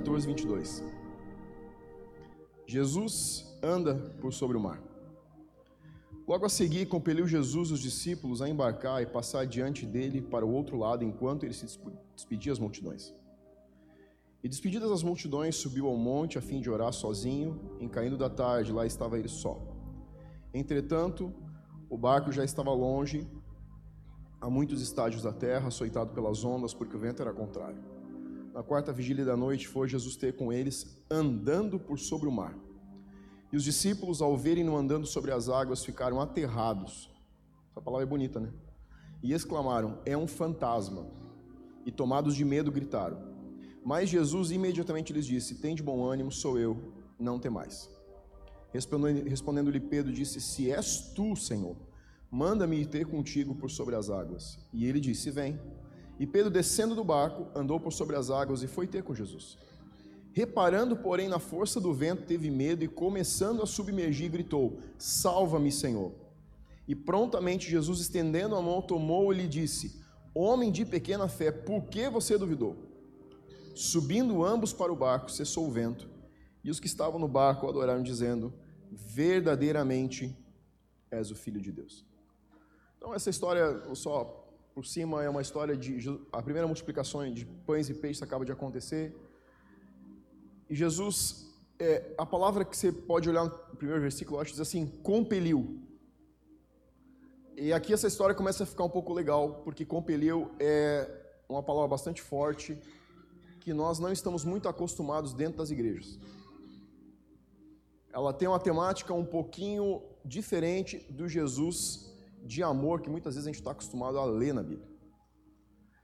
14, 22. Jesus anda por sobre o mar. Logo a seguir, compeliu Jesus os discípulos a embarcar e passar diante dele para o outro lado, enquanto ele se despedia às multidões. E despedidas as multidões, subiu ao monte a fim de orar sozinho. Em caindo da tarde, lá estava ele só. Entretanto, o barco já estava longe, a muitos estádios da terra, açoitado pelas ondas, porque o vento era contrário. Na quarta vigília da noite, foi Jesus ter com eles, andando por sobre o mar. E os discípulos, ao verem-no andando sobre as águas, ficaram aterrados. Essa palavra é bonita, né? E exclamaram: É um fantasma. E tomados de medo, gritaram. Mas Jesus imediatamente lhes disse: Tem de bom ânimo, sou eu, não temais. Respondendo-lhe Pedro, disse: Se és tu, Senhor, manda-me ter contigo por sobre as águas. E ele disse: Vem. E Pedro, descendo do barco, andou por sobre as águas e foi ter com Jesus. Reparando, porém, na força do vento, teve medo e, começando a submergir, gritou: Salva-me, Senhor. E prontamente Jesus, estendendo a mão, tomou e lhe disse: Homem de pequena fé, por que você duvidou? Subindo ambos para o barco, cessou o vento, e os que estavam no barco adoraram, dizendo: Verdadeiramente és o Filho de Deus. Então, essa história, só por cima, é uma história de. A primeira multiplicação de pães e peixes acaba de acontecer. E Jesus, é, a palavra que você pode olhar no primeiro versículo, eu acho, diz assim: compeliu. E aqui essa história começa a ficar um pouco legal, porque compeliu é uma palavra bastante forte que nós não estamos muito acostumados dentro das igrejas. Ela tem uma temática um pouquinho diferente do Jesus de amor que muitas vezes a gente está acostumado a ler na Bíblia.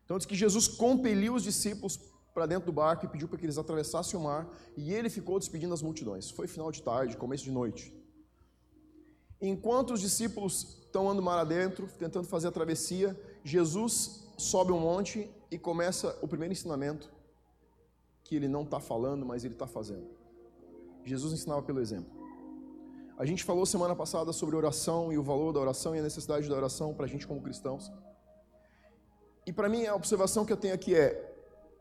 Então diz que Jesus compeliu os discípulos para dentro do barco e pediu para que eles atravessassem o mar, e ele ficou despedindo as multidões. Foi final de tarde, começo de noite. Enquanto os discípulos estão andando mar adentro, tentando fazer a travessia, Jesus sobe um monte e começa o primeiro ensinamento, que ele não está falando, mas ele está fazendo. Jesus ensinava pelo exemplo. A gente falou semana passada sobre oração e o valor da oração e a necessidade da oração para a gente como cristãos. E para mim a observação que eu tenho aqui é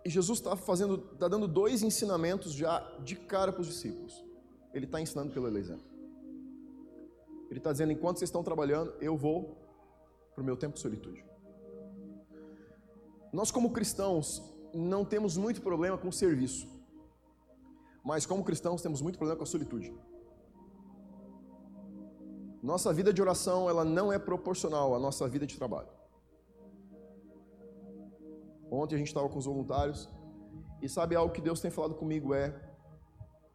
Jesus está fazendo, está dando dois ensinamentos já de cara para os discípulos. Ele está ensinando pelo exemplo. Ele está dizendo: enquanto vocês estão trabalhando, eu vou para o meu tempo de solitude. Nós, como cristãos, não temos muito problema com o serviço, mas como cristãos temos muito problema com a solitude. Nossa vida de oração ela não é proporcional à nossa vida de trabalho. Ontem a gente estava com os voluntários e sabe algo que Deus tem falado comigo é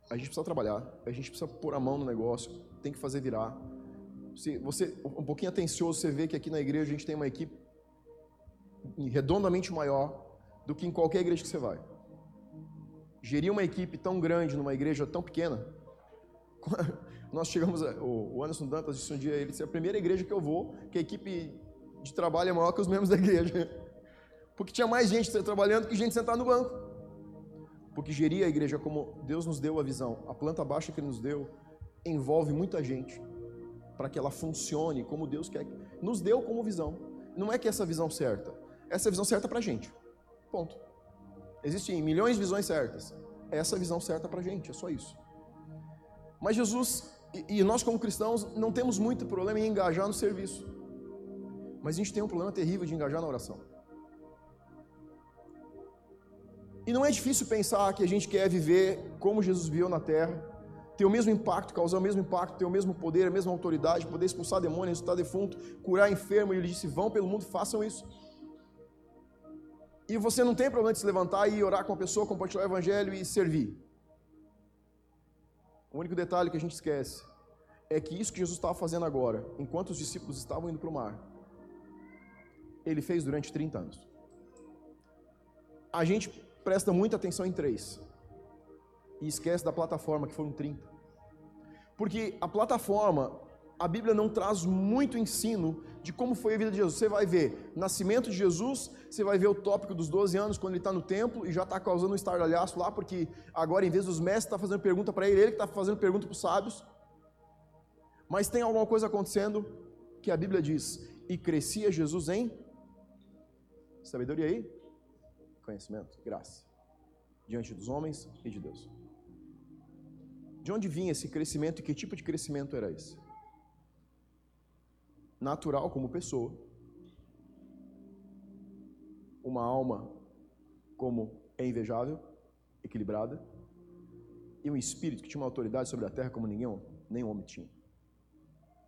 a gente precisa trabalhar, a gente precisa pôr a mão no negócio, tem que fazer virar. Se você um pouquinho atencioso, você vê que aqui na igreja a gente tem uma equipe redondamente maior do que em qualquer igreja que você vai. Gerir uma equipe tão grande numa igreja tão pequena. Nós chegamos, o Anderson Dantas disse um dia, ele disse, é a primeira igreja que eu vou, que a equipe de trabalho é maior que os membros da igreja. Porque tinha mais gente trabalhando que gente sentada no banco. Porque gerir a igreja como Deus nos deu a visão, a planta baixa que Ele nos deu, envolve muita gente para que ela funcione como Deus quer. Nos deu como visão. Não é que essa visão certa, essa é a visão certa para a gente. Ponto. Existem milhões de visões certas. Essa é a visão certa para a gente, é só isso. Mas Jesus, e nós como cristãos, não temos muito problema em engajar no serviço. Mas a gente tem um problema terrível de engajar na oração. E não é difícil pensar que a gente quer viver como Jesus viveu na terra, ter o mesmo impacto, causar o mesmo impacto, ter o mesmo poder, a mesma autoridade, poder expulsar demônios, ressuscitar defunto, curar enfermo. E ele disse: vão pelo mundo, façam isso. E você não tem problema de se levantar e orar com a pessoa, compartilhar o evangelho e servir. O único detalhe que a gente esquece é que isso que Jesus estava fazendo agora, enquanto os discípulos estavam indo para o mar, ele fez durante 30 anos. A gente presta muita atenção em três e esquece da plataforma, que foram 30. Porque a plataforma, a Bíblia não traz muito ensino de como foi a vida de Jesus. Você vai ver nascimento de Jesus, você vai ver o tópico dos 12 anos, quando ele está no templo e já está causando um estardalhaço lá, porque agora, em vez dos mestres, está fazendo pergunta para ele, ele que está fazendo pergunta para os sábios. Mas tem alguma coisa acontecendo que a Bíblia diz: e crescia Jesus em sabedoria aí? Conhecimento, graça. diante dos homens e de Deus. De onde vinha esse crescimento e que tipo de crescimento era esse? Natural como pessoa, uma alma como é invejável, equilibrada, e um espírito que tinha uma autoridade sobre a terra como nenhum, nenhum homem tinha.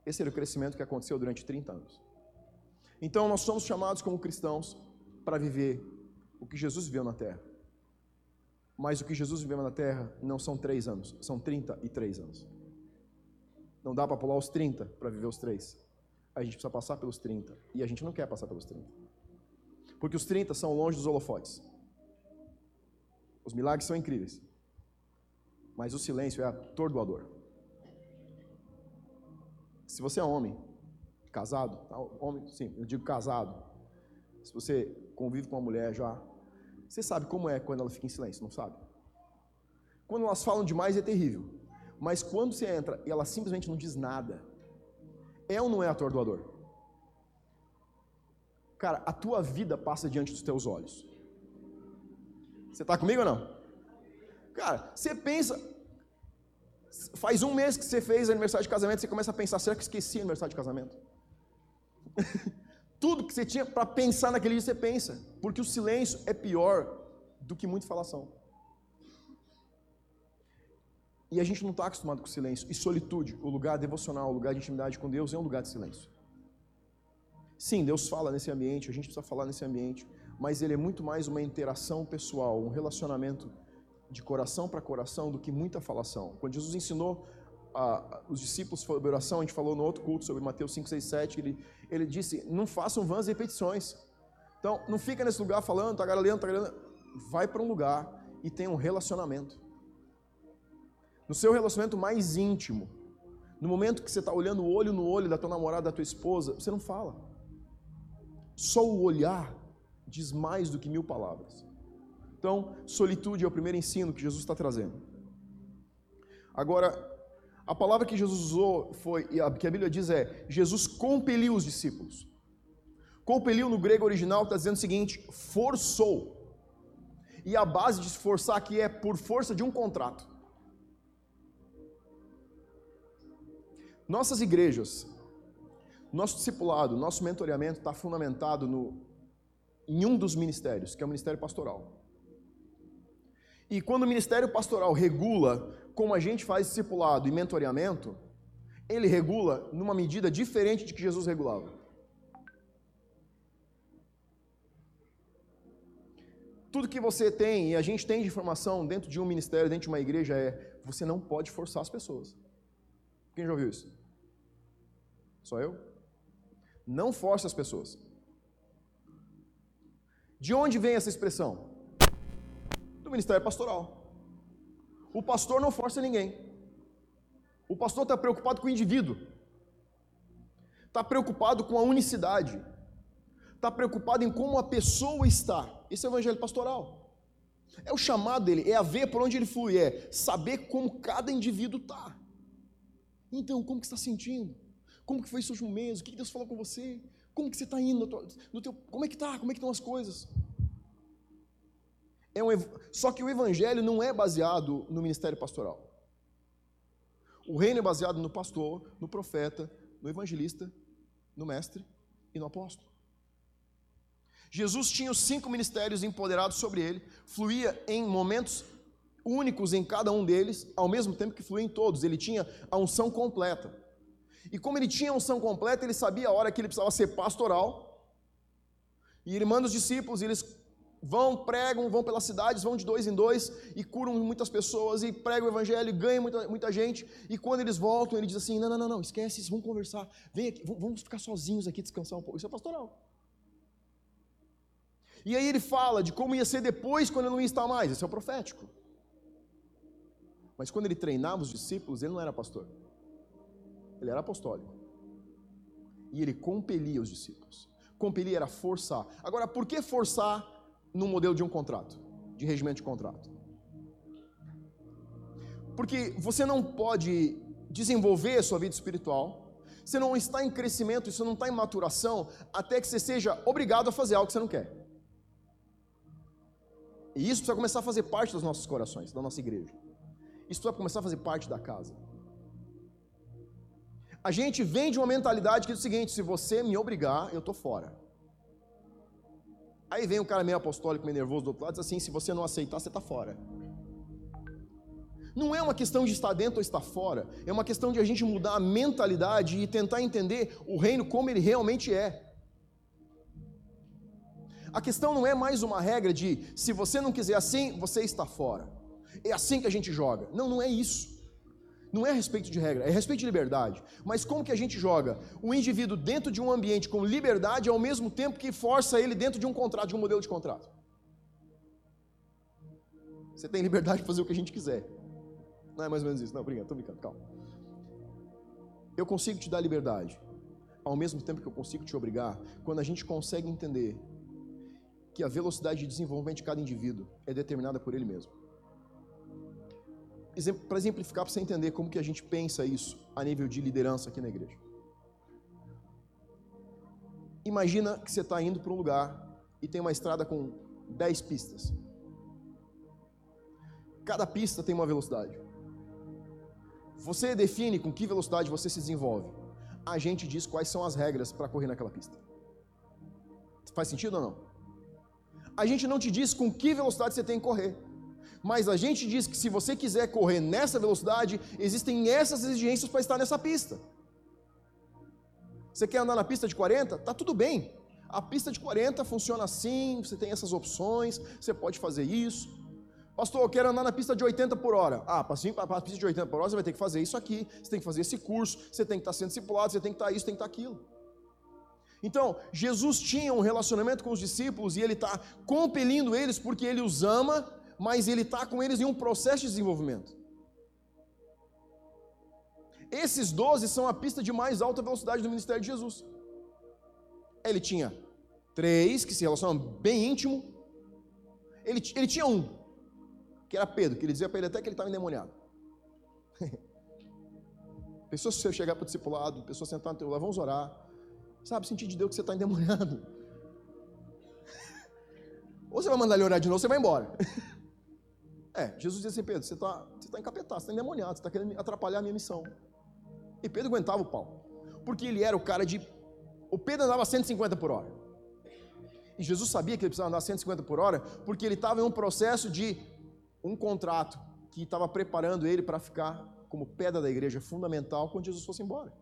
Esse era o crescimento que aconteceu durante 30 anos. Então nós somos chamados como cristãos para viver o que Jesus viveu na terra. Mas o que Jesus viveu na terra não são três anos, são 33 anos. Não dá para pular os 30 para viver os três. A gente precisa passar pelos 30. E a gente não quer passar pelos 30. Porque os 30 são longe dos holofotes. Os milagres são incríveis. Mas o silêncio é atordoador. Se você é homem, casado, homem, sim, eu digo casado. Se você convive com uma mulher já, você sabe como é quando ela fica em silêncio, não sabe? Quando elas falam demais é terrível. Mas quando você entra e ela simplesmente não diz nada, é ou não é atordoador? Cara, a tua vida passa diante dos teus olhos. Você está comigo ou não? Cara, você pensa. Faz um mês que você fez aniversário de casamento, você começa a pensar: será que esqueci aniversário de casamento? Tudo que você tinha para pensar naquele dia você pensa, porque o silêncio é pior do que muita falação. E a gente não está acostumado com silêncio. E solitude, o lugar devocional, o lugar de intimidade com Deus, é um lugar de silêncio. Sim, Deus fala nesse ambiente, a gente precisa falar nesse ambiente, mas ele é muito mais uma interação pessoal, um relacionamento de coração para coração do que muita falação. Quando Jesus ensinou a, os discípulos sobre oração, a gente falou no outro culto sobre Mateus 5, 6, 7, ele, ele disse: não façam vãs repetições. Então, não fica nesse lugar falando, gargalhando, tá gargalhando. Vai para um lugar e tenha um relacionamento. No seu relacionamento mais íntimo, no momento que você está olhando o olho no olho da tua namorada, da tua esposa, você não fala. Só o olhar diz mais do que mil palavras. Então, solitude é o primeiro ensino que Jesus está trazendo. Agora, a palavra que Jesus usou foi, que a Bíblia diz é: Jesus compeliu os discípulos. Compeliu no grego original está dizendo o seguinte: forçou. E a base de forçar aqui é por força de um contrato. Nossas igrejas, nosso discipulado, nosso mentoreamento está fundamentado no, em um dos ministérios, que é o ministério pastoral. E quando o ministério pastoral regula como a gente faz discipulado e mentoreamento, ele regula numa medida diferente de que Jesus regulava. Tudo que você tem e a gente tem de informação dentro de um ministério, dentro de uma igreja é: você não pode forçar as pessoas. Quem já ouviu isso? Só eu? Não force as pessoas. De onde vem essa expressão? Do ministério pastoral. O pastor não força ninguém. O pastor está preocupado com o indivíduo. Está preocupado com a unicidade. Está preocupado em como a pessoa está. Esse é o evangelho pastoral. É o chamado dele, é a ver por onde ele flui, é saber como cada indivíduo está. Então, como que está sentindo? Como que foi último mês? O que Deus falou com você? Como que você está indo? No teu, no teu, como é que está? Como é que estão as coisas? É um, só que o evangelho não é baseado no ministério pastoral. O reino é baseado no pastor, no profeta, no evangelista, no mestre e no apóstolo. Jesus tinha os cinco ministérios empoderados sobre ele, fluía em momentos únicos em cada um deles, ao mesmo tempo que fluía em todos. Ele tinha a unção completa. E como ele tinha unção completa, ele sabia a hora que ele precisava ser pastoral. E ele manda os discípulos, e eles vão, pregam, vão pelas cidades, vão de dois em dois e curam muitas pessoas e pregam o evangelho, e ganham muita, muita gente. E quando eles voltam, ele diz assim: não, não, não, não, esquece vamos conversar, vem aqui, vamos ficar sozinhos aqui, descansar um pouco. Isso é pastoral. E aí ele fala de como ia ser depois, quando ele não ia estar mais. Isso é o profético. Mas quando ele treinava os discípulos, ele não era pastor ele era apostólico. E ele compelia os discípulos. Compelir era forçar. Agora, por que forçar no modelo de um contrato? De regimento de contrato? Porque você não pode desenvolver a sua vida espiritual, você não está em crescimento, você não está em maturação, até que você seja obrigado a fazer algo que você não quer. E isso precisa começar a fazer parte dos nossos corações, da nossa igreja. Isso precisa começar a fazer parte da casa. A gente vem de uma mentalidade que é o seguinte: se você me obrigar, eu estou fora. Aí vem um cara meio apostólico, meio nervoso do outro lado, diz assim: se você não aceitar, você está fora. Não é uma questão de estar dentro ou estar fora, é uma questão de a gente mudar a mentalidade e tentar entender o reino como ele realmente é. A questão não é mais uma regra de se você não quiser assim, você está fora. É assim que a gente joga. Não, não é isso. Não é a respeito de regra, é a respeito de liberdade. Mas como que a gente joga o indivíduo dentro de um ambiente com liberdade ao mesmo tempo que força ele dentro de um contrato, de um modelo de contrato? Você tem liberdade de fazer o que a gente quiser. Não é mais ou menos isso. Não, obrigado, estou brincando, calma. Eu consigo te dar liberdade, ao mesmo tempo que eu consigo te obrigar, quando a gente consegue entender que a velocidade de desenvolvimento de cada indivíduo é determinada por ele mesmo. Para exemplificar, para você entender como que a gente pensa isso a nível de liderança aqui na igreja. Imagina que você está indo para um lugar e tem uma estrada com 10 pistas. Cada pista tem uma velocidade. Você define com que velocidade você se desenvolve. A gente diz quais são as regras para correr naquela pista. Faz sentido ou não? A gente não te diz com que velocidade você tem que correr. Mas a gente diz que se você quiser correr nessa velocidade, existem essas exigências para estar nessa pista. Você quer andar na pista de 40? Tá tudo bem. A pista de 40 funciona assim, você tem essas opções, você pode fazer isso. Pastor, eu quero andar na pista de 80 por hora. Ah, para a pista de 80 por hora, você vai ter que fazer isso aqui, você tem que fazer esse curso, você tem que estar sendo discipulado, você tem que estar isso, tem que estar aquilo. Então, Jesus tinha um relacionamento com os discípulos e ele está compelindo eles porque ele os ama, mas ele está com eles em um processo de desenvolvimento. Esses doze são a pista de mais alta velocidade do ministério de Jesus. Ele tinha três que se relacionam bem íntimo. Ele, ele tinha um, que era Pedro, que ele dizia para ele até que ele estava endemoniado. Pessoas, se você chegar para o discipulado, pessoas sentar no teu lado, vamos orar. Sabe, sentir de Deus que você está endemoniado. Ou você vai mandar ele orar de novo, você vai embora. É, Jesus disse assim, Pedro, você está você tá encapetado, você está endemoniado, você está querendo atrapalhar a minha missão. E Pedro aguentava o pau. Porque ele era o cara de. O Pedro andava 150 por hora. E Jesus sabia que ele precisava andar 150 por hora, porque ele estava em um processo de um contrato que estava preparando ele para ficar como pedra da igreja fundamental quando Jesus fosse embora.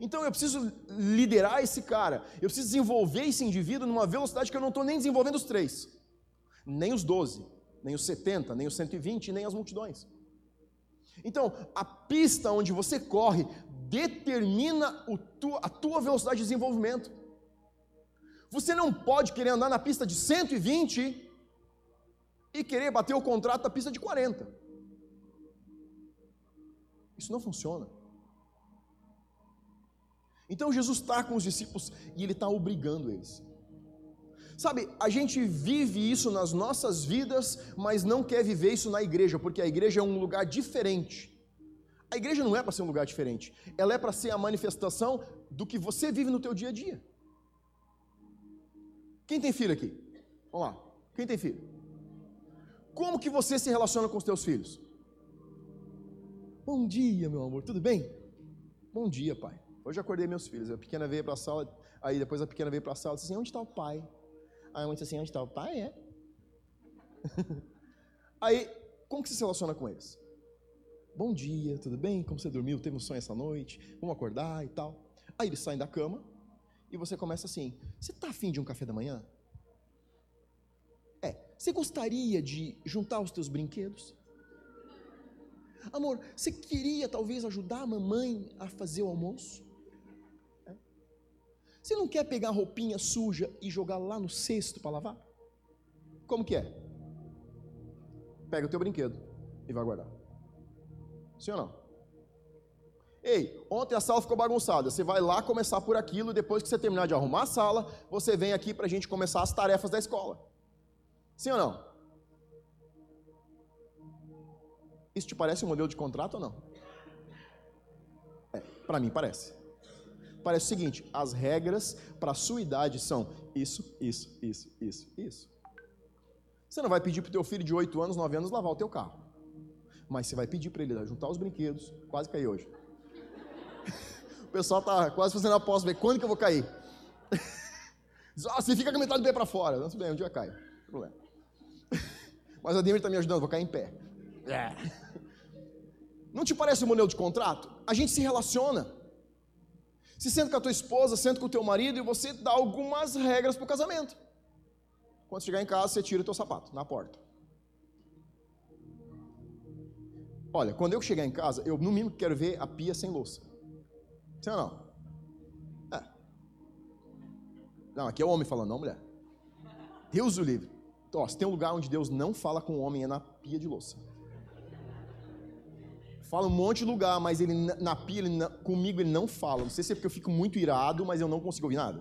Então eu preciso liderar esse cara, eu preciso desenvolver esse indivíduo numa velocidade que eu não estou nem desenvolvendo os três, nem os doze, nem os setenta, nem os 120, nem as multidões. Então, a pista onde você corre determina a tua velocidade de desenvolvimento. Você não pode querer andar na pista de 120 e querer bater o contrato da pista de 40. Isso não funciona. Então Jesus está com os discípulos e ele está obrigando eles. Sabe, a gente vive isso nas nossas vidas, mas não quer viver isso na igreja, porque a igreja é um lugar diferente. A igreja não é para ser um lugar diferente, ela é para ser a manifestação do que você vive no teu dia a dia. Quem tem filho aqui? Vamos lá. Quem tem filho? Como que você se relaciona com os teus filhos? Bom dia, meu amor, tudo bem? Bom dia, pai. Hoje acordei meus filhos. A pequena veio para a sala, aí depois a pequena veio para a sala e disse assim: Onde está o pai? Aí a mãe disse assim: Onde está o pai? É. aí, como que você se relaciona com eles? Bom dia, tudo bem? Como você dormiu? Teve um sonho essa noite? Vamos acordar e tal. Aí eles saem da cama e você começa assim: Você está afim de um café da manhã? Você gostaria de juntar os teus brinquedos? Amor, você queria talvez ajudar a mamãe a fazer o almoço? Você não quer pegar roupinha suja e jogar lá no cesto para lavar? Como que é? Pega o teu brinquedo e vai guardar. Sim ou não? Ei, ontem a sala ficou bagunçada. Você vai lá começar por aquilo e depois que você terminar de arrumar a sala, você vem aqui para a gente começar as tarefas da escola. Sim ou não? Isso te parece um modelo de contrato ou não? É, para mim parece. Parece o seguinte: as regras para a sua idade são isso, isso, isso, isso, isso. Você não vai pedir para o teu filho de 8 anos, 9 anos lavar o teu carro. Mas você vai pedir para ele juntar os brinquedos. Quase caí hoje. o pessoal tá quase fazendo aposta, ver quando que eu vou cair. Diz, ah, você fica com a metade do pé para fora. Não, bem, um dia cai. Não problema. Mas a Demir está me ajudando, vou cair em pé. É. Não te parece um modelo de contrato? A gente se relaciona. Se senta com a tua esposa, senta com o teu marido e você dá algumas regras para o casamento. Quando chegar em casa, você tira o teu sapato na porta. Olha, quando eu chegar em casa, eu no mínimo quero ver a pia sem louça. Sim ou não? É. Não, aqui é o homem falando, não mulher. Deus o livre. Então, ó, se tem um lugar onde Deus não fala com o homem, é na pia de louça. Fala um monte de lugar, mas ele na pia, ele, comigo ele não fala. Não sei se é porque eu fico muito irado, mas eu não consigo ouvir nada.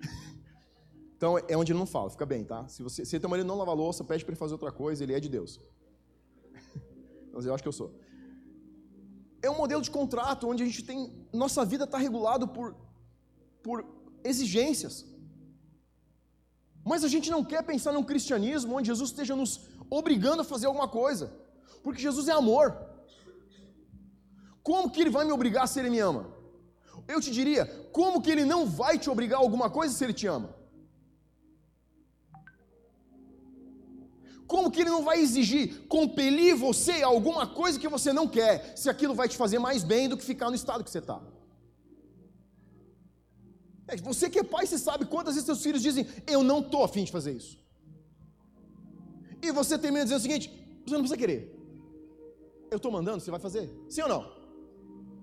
então é onde ele não fala, fica bem, tá? Se você se marido não lava louça, pede para ele fazer outra coisa, ele é de Deus. mas eu acho que eu sou. É um modelo de contrato onde a gente tem. Nossa vida está regulado por, por exigências. Mas a gente não quer pensar num cristianismo onde Jesus esteja nos obrigando a fazer alguma coisa. Porque Jesus é amor. Como que ele vai me obrigar se ele me ama? Eu te diria, como que ele não vai te obrigar a alguma coisa se ele te ama? Como que ele não vai exigir, compelir você a alguma coisa que você não quer, se aquilo vai te fazer mais bem do que ficar no estado que você está? É, você que é pai, você sabe quantas vezes seus filhos dizem, eu não estou afim de fazer isso. E você termina dizendo o seguinte, você não precisa querer. Eu estou mandando, você vai fazer? Sim ou não?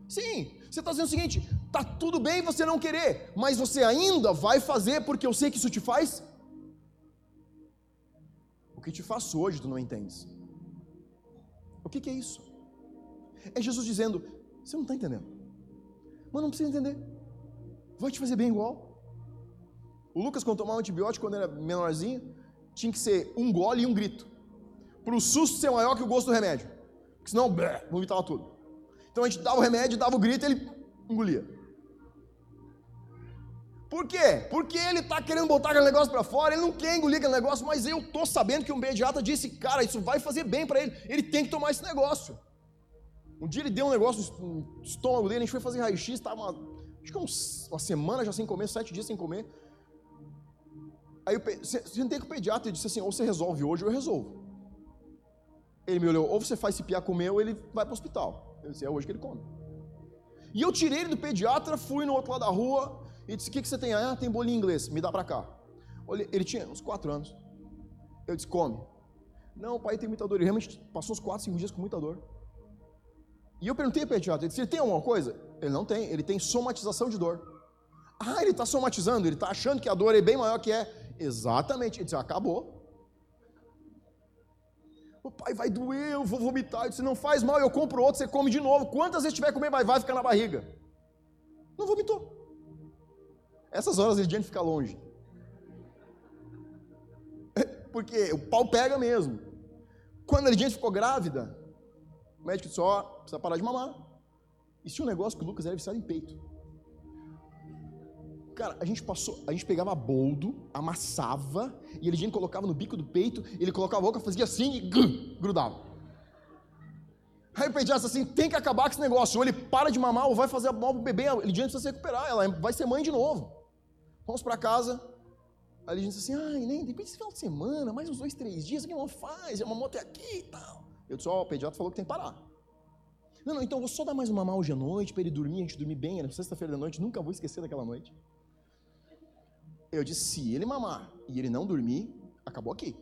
Sim, você está dizendo o seguinte: está tudo bem você não querer, mas você ainda vai fazer porque eu sei que isso te faz que te faço hoje tu não entendes. O que, que é isso? É Jesus dizendo: você não está entendendo, mas não precisa entender, vai te fazer bem igual. O Lucas, quando tomava antibiótico quando era menorzinho, tinha que ser um gole e um grito, para o susto ser maior que o gosto do remédio, porque senão blé, vomitava tudo. Então a gente dava o remédio, dava o grito ele engolia. Por quê? Porque ele está querendo botar aquele negócio para fora, ele não quer engolir aquele negócio, mas eu estou sabendo que um pediatra disse, cara, isso vai fazer bem para ele, ele tem que tomar esse negócio. Um dia ele deu um negócio no estômago dele, a gente foi fazer raio-x, estava acho que uma semana já sem comer, sete dias sem comer. Aí eu sentei com o pediatra e disse assim, ou você resolve hoje ou eu resolvo. Ele me olhou, ou você faz esse piá comer ou ele vai para o hospital. Eu disse, é hoje que ele come. E eu tirei ele do pediatra, fui no outro lado da rua, e disse: O que, que você tem? Ah, tem bolinho inglês, me dá para cá. Ele tinha uns quatro anos. Eu disse: Come. Não, o pai tem muita dor. Ele realmente passou uns quatro, cinco dias com muita dor. E eu perguntei para o pediatra: Ele disse: Ele tem alguma coisa? Ele não tem, ele tem somatização de dor. Ah, ele está somatizando, ele está achando que a dor é bem maior que é. Exatamente. Ele disse: Acabou. O pai vai doer, eu vou vomitar. Eu disse: Não faz mal, eu compro outro, você come de novo. Quantas vezes tiver comer, vai, vai ficar na barriga. Não vomitou. Essas horas ele adianta ficar longe. Porque o pau pega mesmo. Quando a Lidiane ficou grávida, o médico disse: Ó, oh, precisa parar de mamar. E se um negócio que o Lucas era viciado em peito. Cara, a gente passou, a gente pegava boldo, amassava, e a Lidiane colocava no bico do peito, ele colocava a boca, fazia assim e grudava. Aí o pediatra assim: tem que acabar com esse negócio. Ou ele para de mamar, ou vai fazer mal pro bebê. A Lidiane precisa se recuperar, ela vai ser mãe de novo. Vamos para casa. Aí ele disse assim: ai, nem, de repente esse final de semana, mais uns dois, três dias, o que não faz? É uma moto aqui e tal. Eu disse: ó, oh, o pediatra falou que tem que parar. Não, não, então vou só dar mais uma mal hoje à noite para ele dormir, a gente dormir bem, era sexta-feira da noite, nunca vou esquecer daquela noite. Eu disse: se ele mamar e ele não dormir, acabou aqui.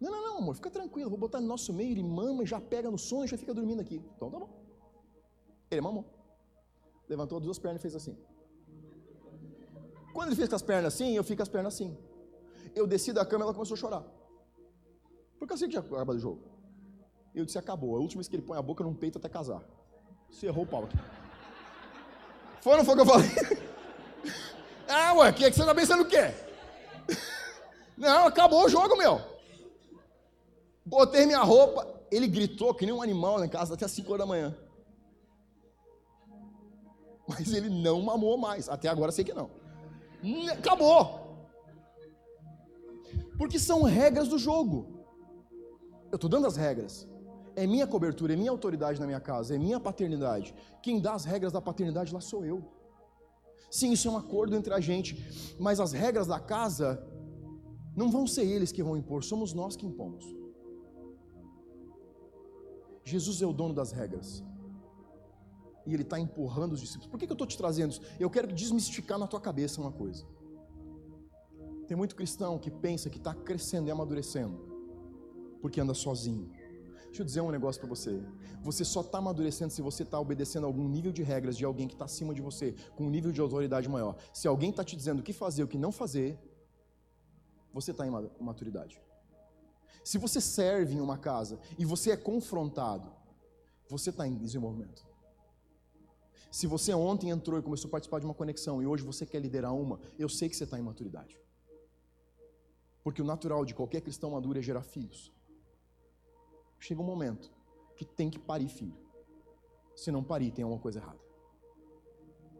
Não, não, não, amor, fica tranquilo, vou botar no nosso meio, ele mama, já pega no sono e já fica dormindo aqui. Então tá bom. Ele mamou. Levantou as duas pernas e fez assim. Quando ele fez com as pernas assim, eu fico com as pernas assim. Eu desci da cama e ela começou a chorar. Porque eu sei que já acaba o jogo. Eu disse, acabou. É a última vez que ele põe a boca num peito até casar. Cerrou o pau aqui. Foi ou não foi o que eu falei? ah, ué, que, é que você tá pensando o quê? não, acabou o jogo, meu. Botei minha roupa. Ele gritou que nem um animal na casa até as 5 horas da manhã. Mas ele não mamou mais. Até agora sei que não. Acabou. Porque são regras do jogo. Eu estou dando as regras. É minha cobertura, é minha autoridade na minha casa, é minha paternidade. Quem dá as regras da paternidade lá sou eu. Sim, isso é um acordo entre a gente, mas as regras da casa não vão ser eles que vão impor, somos nós que impomos. Jesus é o dono das regras. E ele está empurrando os discípulos. Por que, que eu estou te trazendo isso? Eu quero desmistificar na tua cabeça uma coisa. Tem muito cristão que pensa que está crescendo e amadurecendo, porque anda sozinho. Deixa eu dizer um negócio para você. Você só está amadurecendo se você está obedecendo algum nível de regras de alguém que está acima de você, com um nível de autoridade maior. Se alguém está te dizendo o que fazer, o que não fazer, você está em maturidade. Se você serve em uma casa e você é confrontado, você está em desenvolvimento. Se você ontem entrou e começou a participar de uma conexão e hoje você quer liderar uma, eu sei que você está em maturidade. Porque o natural de qualquer cristão maduro é gerar filhos. Chega um momento que tem que parir filho. Se não parir, tem alguma coisa errada.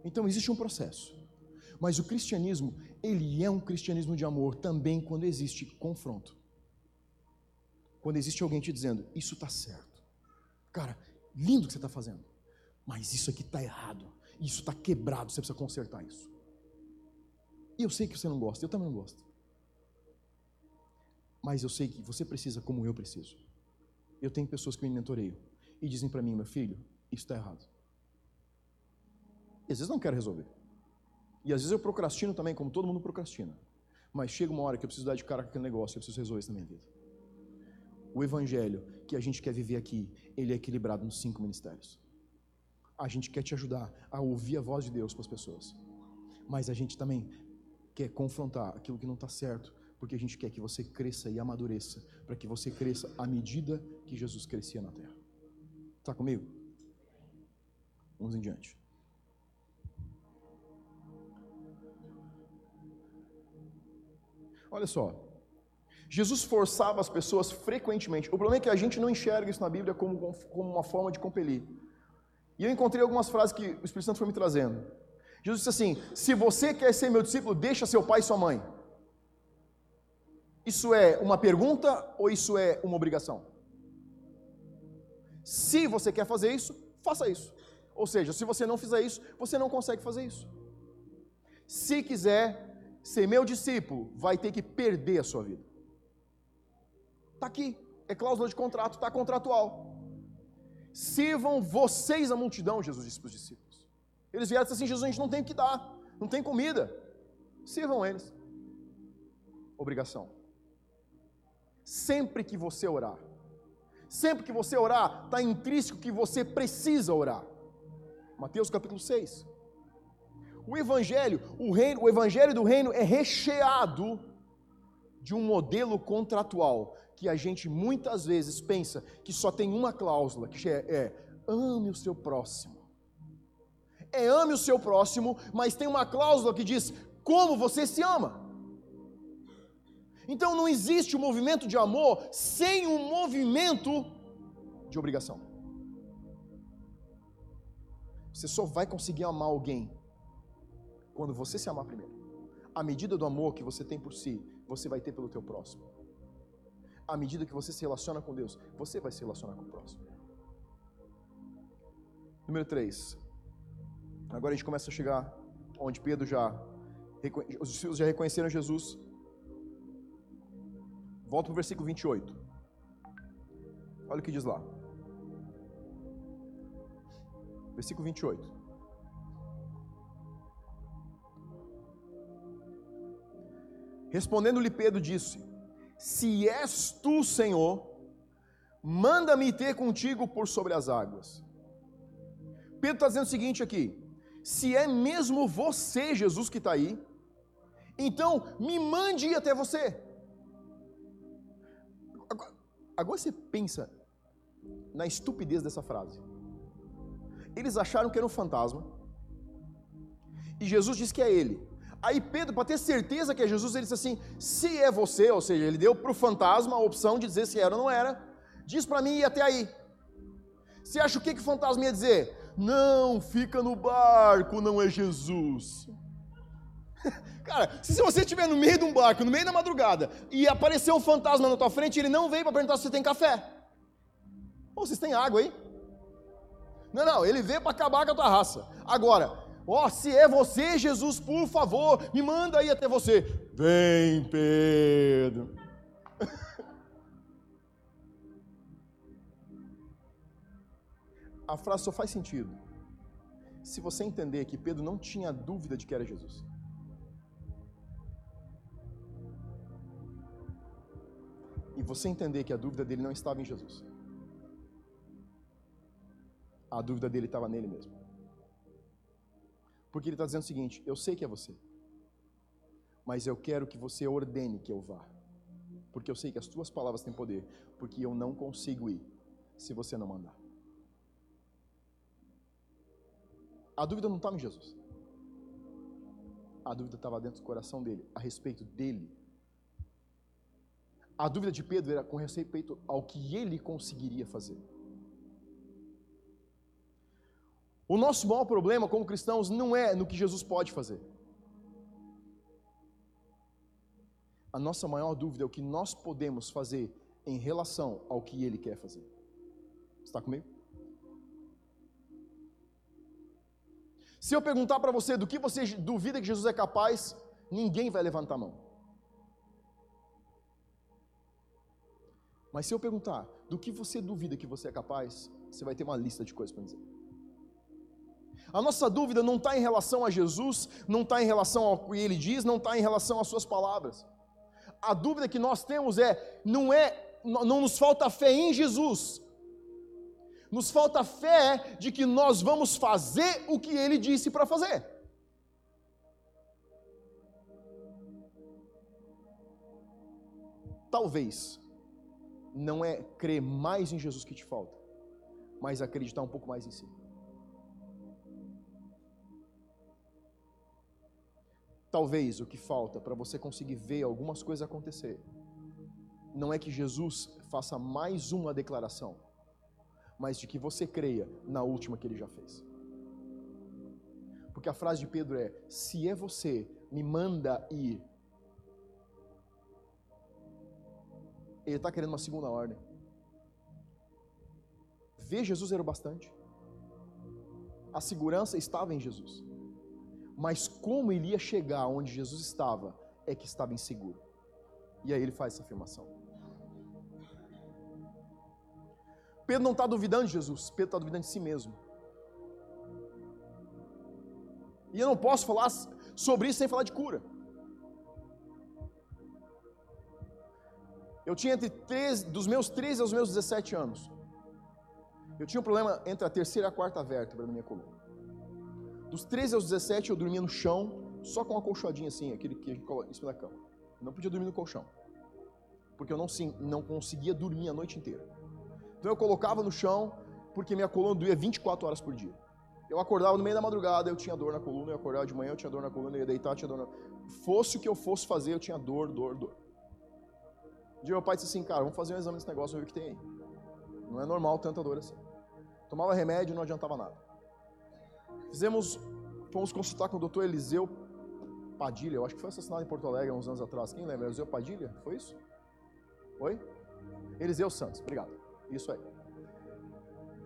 Então existe um processo. Mas o cristianismo, ele é um cristianismo de amor também quando existe confronto. Quando existe alguém te dizendo, isso está certo. Cara, lindo o que você está fazendo. Mas isso aqui está errado. Isso está quebrado, você precisa consertar isso. E eu sei que você não gosta, eu também não gosto. Mas eu sei que você precisa como eu preciso. Eu tenho pessoas que me mentoreiam e dizem para mim, meu filho, isso está errado. E às vezes não quero resolver. E às vezes eu procrastino também, como todo mundo procrastina. Mas chega uma hora que eu preciso dar de cara com aquele negócio, eu preciso resolver isso na minha vida. O evangelho que a gente quer viver aqui, ele é equilibrado nos cinco ministérios. A gente quer te ajudar a ouvir a voz de Deus para as pessoas. Mas a gente também quer confrontar aquilo que não está certo, porque a gente quer que você cresça e amadureça, para que você cresça à medida que Jesus crescia na terra. Está comigo? Vamos em diante. Olha só. Jesus forçava as pessoas frequentemente. O problema é que a gente não enxerga isso na Bíblia como, como uma forma de compelir. E eu encontrei algumas frases que o Espírito Santo foi me trazendo. Jesus disse assim: Se você quer ser meu discípulo, deixa seu pai e sua mãe. Isso é uma pergunta ou isso é uma obrigação? Se você quer fazer isso, faça isso. Ou seja, se você não fizer isso, você não consegue fazer isso. Se quiser ser meu discípulo, vai ter que perder a sua vida. Está aqui, é cláusula de contrato, está contratual. Sirvam vocês a multidão, Jesus disse para os discípulos. Eles vieram e disseram assim: Jesus, a gente não tem o que dar, não tem comida. Sirvam eles. Obrigação. Sempre que você orar, sempre que você orar, está intrínseco que você precisa orar. Mateus capítulo 6. O evangelho, o reino, o evangelho do reino é recheado de um modelo contratual que a gente muitas vezes pensa que só tem uma cláusula, que é, é ame o seu próximo. É ame o seu próximo, mas tem uma cláusula que diz como você se ama. Então não existe um movimento de amor sem um movimento de obrigação. Você só vai conseguir amar alguém quando você se amar primeiro. A medida do amor que você tem por si, você vai ter pelo teu próximo. À medida que você se relaciona com Deus, você vai se relacionar com o próximo. Número 3. Agora a gente começa a chegar onde Pedro já os discípulos já reconheceram Jesus. Volta para o versículo 28. Olha o que diz lá. Versículo 28. Respondendo-lhe Pedro disse: Se és tu, Senhor, manda-me ter contigo por sobre as águas. Pedro está dizendo o seguinte aqui: se é mesmo você, Jesus, que está aí, então me mande ir até você. Agora, você pensa na estupidez dessa frase. Eles acharam que era um fantasma, e Jesus disse que é ele. Aí Pedro, para ter certeza que é Jesus, ele disse assim: se é você, ou seja, ele deu para o fantasma a opção de dizer se era ou não era, diz para mim ir até aí. Você acha o que, que o fantasma ia dizer? Não, fica no barco, não é Jesus. Cara, se você estiver no meio de um barco, no meio da madrugada, e aparecer um fantasma na tua frente, ele não veio para perguntar se você tem café. Ou vocês têm água aí? Não, não, ele veio para acabar com a tua raça. Agora, ó, se é você, Jesus, por favor, me manda aí até você. Vem, Pedro. a frase só faz sentido se você entender que Pedro não tinha dúvida de que era Jesus. E você entender que a dúvida dele não estava em Jesus. A dúvida dele estava nele mesmo. Porque ele está dizendo o seguinte: eu sei que é você, mas eu quero que você ordene que eu vá. Porque eu sei que as tuas palavras têm poder, porque eu não consigo ir se você não mandar. A dúvida não estava em Jesus. A dúvida estava dentro do coração dele, a respeito dele. A dúvida de Pedro era com respeito ao que ele conseguiria fazer. O nosso maior problema como cristãos não é no que Jesus pode fazer. A nossa maior dúvida é o que nós podemos fazer em relação ao que ele quer fazer. Está comigo? Se eu perguntar para você do que você duvida que Jesus é capaz, ninguém vai levantar a mão. Mas se eu perguntar do que você duvida que você é capaz, você vai ter uma lista de coisas para dizer. A nossa dúvida não está em relação a Jesus, não está em relação ao que ele diz, não está em relação às suas palavras. A dúvida que nós temos é, não é, não nos falta fé em Jesus, nos falta fé de que nós vamos fazer o que ele disse para fazer. Talvez não é crer mais em Jesus que te falta, mas acreditar um pouco mais em si. Talvez o que falta para você conseguir ver algumas coisas acontecer não é que Jesus faça mais uma declaração, mas de que você creia na última que ele já fez. Porque a frase de Pedro é: Se é você, me manda ir. Ele está querendo uma segunda ordem. Ver Jesus era o bastante. A segurança estava em Jesus. Mas como ele ia chegar onde Jesus estava, é que estava inseguro. E aí ele faz essa afirmação. Pedro não está duvidando de Jesus, Pedro está duvidando de si mesmo. E eu não posso falar sobre isso sem falar de cura. Eu tinha entre 13, dos meus 13 aos meus 17 anos. Eu tinha um problema entre a terceira e a quarta vértebra na minha coluna. Dos 13 aos 17 eu dormia no chão, só com uma colchadinha assim, aquele que coloca em cima da cama. Eu não podia dormir no colchão. Porque eu não, sim, não conseguia dormir a noite inteira. Então eu colocava no chão, porque minha coluna doía 24 horas por dia. Eu acordava no meio da madrugada, eu tinha dor na coluna, eu acordava de manhã, eu tinha dor na coluna, eu ia deitar, eu tinha dor na... Fosse o que eu fosse fazer, eu tinha dor, dor, dor. Dia meu pai disse assim, cara, vamos fazer um exame desse negócio, ver o que tem aí. Não é normal tanta dor assim. Tomava remédio não adiantava nada. Fizemos, fomos consultar com o doutor Eliseu Padilha, eu acho que foi assassinado em Porto Alegre há uns anos atrás. Quem lembra? Eliseu Padilha? Foi isso? Oi? Eliseu Santos, obrigado. Isso aí.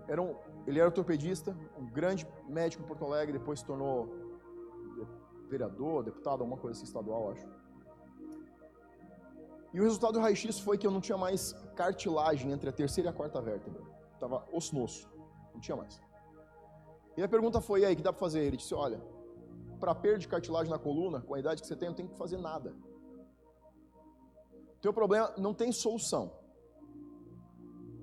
Era um, ele era ortopedista, um grande médico em Porto Alegre, depois se tornou vereador, deputado, alguma coisa assim estadual, acho. E o resultado do raio-x foi que eu não tinha mais cartilagem entre a terceira e a quarta vértebra. Tava osso no osso. Não tinha mais. E a pergunta foi, e aí, que dá para fazer? Ele disse, olha, para perda de cartilagem na coluna, com a idade que você tem, não tem que fazer nada. Teu problema não tem solução.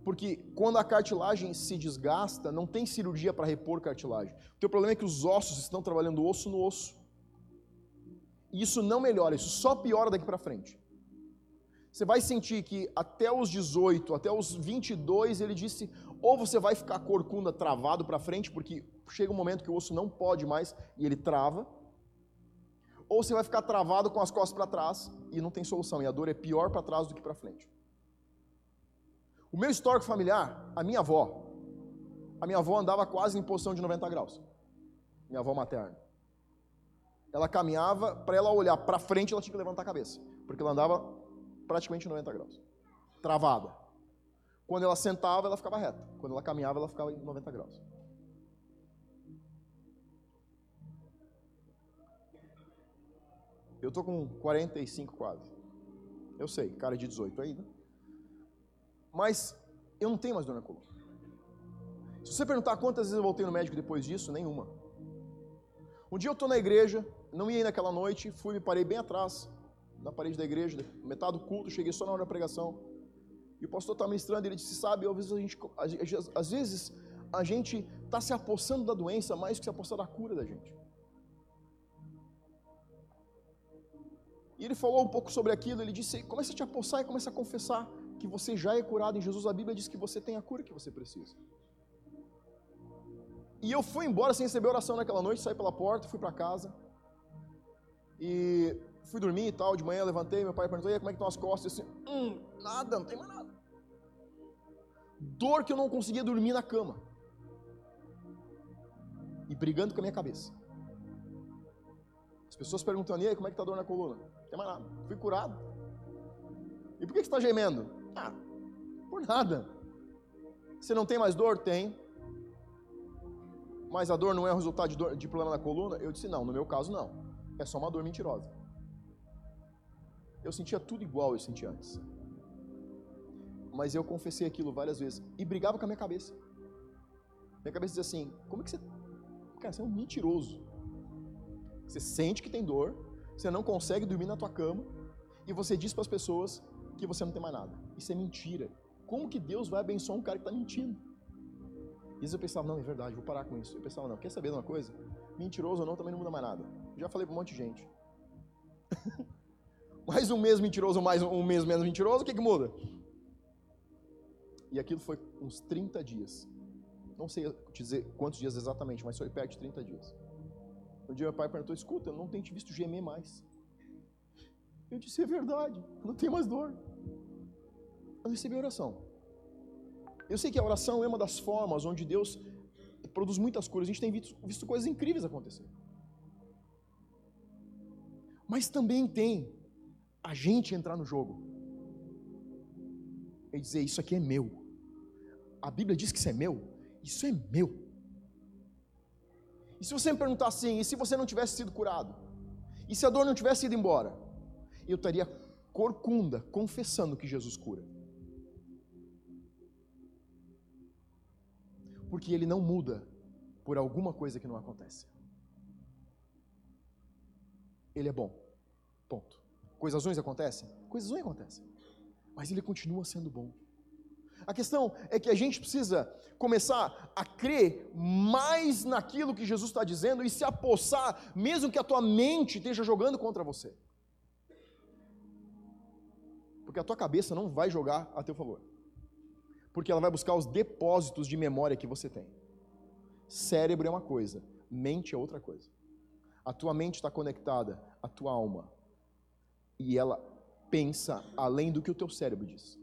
Porque quando a cartilagem se desgasta, não tem cirurgia para repor cartilagem. O teu problema é que os ossos estão trabalhando osso no osso. E isso não melhora, isso só piora daqui para frente. Você vai sentir que até os 18, até os 22, ele disse, ou você vai ficar corcunda travado para frente, porque chega um momento que o osso não pode mais e ele trava, ou você vai ficar travado com as costas para trás e não tem solução, e a dor é pior para trás do que para frente. O meu histórico familiar, a minha avó, a minha avó andava quase em posição de 90 graus. Minha avó materna. ela caminhava, para ela olhar para frente, ela tinha que levantar a cabeça, porque ela andava praticamente 90 graus, travada. Quando ela sentava, ela ficava reta. Quando ela caminhava, ela ficava em 90 graus. Eu tô com 45 quase. Eu sei, cara de 18 ainda. Mas eu não tenho mais dor na coluna. Se você perguntar quantas vezes eu voltei no médico depois disso, nenhuma. Um dia eu estou na igreja, não ia naquela noite, fui, me parei bem atrás, na parede da igreja, metade do culto, cheguei só na hora da pregação. E o pastor está ministrando e ele disse: Sabe, às vezes a gente, às vezes a gente está se apossando da doença mais que se apossar da cura da gente. E ele falou um pouco sobre aquilo. Ele disse: Comece a te apossar e comece a confessar que você já é curado em Jesus. A Bíblia diz que você tem a cura que você precisa. E eu fui embora sem receber oração naquela noite, saí pela porta, fui para casa. E fui dormir e tal, de manhã levantei, meu pai perguntou, e aí, como é que estão as costas? Eu assim, hum, nada, não tem mais nada. Dor que eu não conseguia dormir na cama. E brigando com a minha cabeça. As pessoas perguntando, e aí, como é que está a dor na coluna? Não tem mais nada. Fui curado. E por que você está gemendo? Ah, por nada. Você não tem mais dor? Tem mas a dor não é resultado de, dor, de problema na coluna? Eu disse, não, no meu caso não. É só uma dor mentirosa. Eu sentia tudo igual eu sentia antes. Mas eu confessei aquilo várias vezes e brigava com a minha cabeça. Minha cabeça dizia assim: como é que você. Cara, você é um mentiroso. Você sente que tem dor, você não consegue dormir na tua cama e você diz para as pessoas que você não tem mais nada. Isso é mentira. Como que Deus vai abençoar um cara que está mentindo? E eu pensava, não, é verdade, vou parar com isso. Eu pensava, não, quer saber de uma coisa? Mentiroso ou não, também não muda mais nada. Já falei para um monte de gente. Mais um mês mentiroso mais um mês menos mentiroso, o que, que muda? E aquilo foi uns 30 dias. Não sei dizer quantos dias exatamente, mas foi perto de 30 dias. Um dia meu pai perguntou, escuta, eu não tenho te visto gemer mais. Eu disse, é verdade, não tenho mais dor. Eu recebi a oração. Eu sei que a oração é uma das formas onde Deus produz muitas curas. A gente tem visto, visto coisas incríveis acontecer. Mas também tem a gente entrar no jogo e dizer: Isso aqui é meu. A Bíblia diz que isso é meu. Isso é meu. E se você me perguntar assim, e se você não tivesse sido curado? E se a dor não tivesse ido embora? Eu estaria corcunda, confessando que Jesus cura. Porque ele não muda por alguma coisa que não acontece. Ele é bom. Ponto. Coisas ruins acontecem? Coisas ruins acontecem. Mas ele continua sendo bom. A questão é que a gente precisa começar a crer mais naquilo que Jesus está dizendo e se apossar, mesmo que a tua mente esteja jogando contra você. Porque a tua cabeça não vai jogar a teu favor porque ela vai buscar os depósitos de memória que você tem. Cérebro é uma coisa, mente é outra coisa. A tua mente está conectada à tua alma e ela pensa além do que o teu cérebro diz.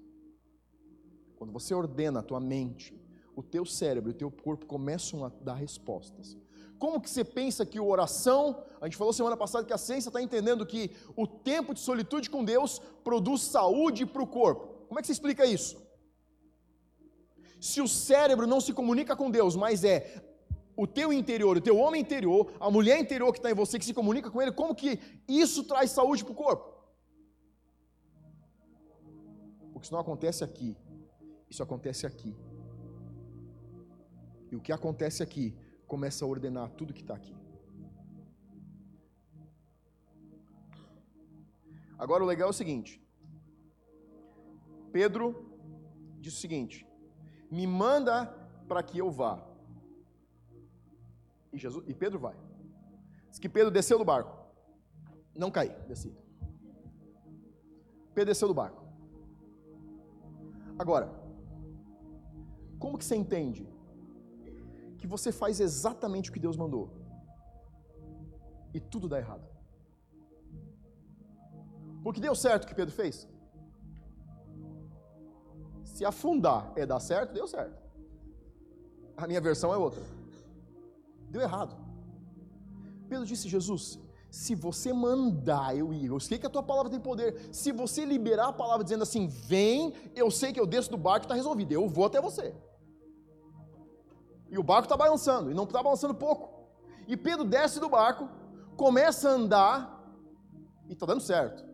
Quando você ordena a tua mente, o teu cérebro e o teu corpo começam a dar respostas. Como que você pensa que oração, a gente falou semana passada que a ciência está entendendo que o tempo de solitude com Deus produz saúde para o corpo. Como é que você explica isso? se o cérebro não se comunica com Deus, mas é o teu interior, o teu homem interior, a mulher interior que está em você, que se comunica com ele, como que isso traz saúde para o corpo? Isso não acontece aqui, isso acontece aqui. E o que acontece aqui começa a ordenar tudo que está aqui. Agora o legal é o seguinte: Pedro diz o seguinte: me manda para que eu vá. E, Jesus, e Pedro vai. Diz que Pedro desceu do barco. Não cai, desci. Pedro desceu do barco. Agora, como que você entende que você faz exatamente o que Deus mandou e tudo dá errado? Porque deu certo o que Pedro fez? Se afundar é dar certo, deu certo. A minha versão é outra. Deu errado. Pedro disse: Jesus, se você mandar eu ir, eu sei que a tua palavra tem poder. Se você liberar a palavra dizendo assim, vem, eu sei que eu desço do barco está resolvido, eu vou até você. E o barco está balançando, e não está balançando pouco. E Pedro desce do barco, começa a andar, e está dando certo.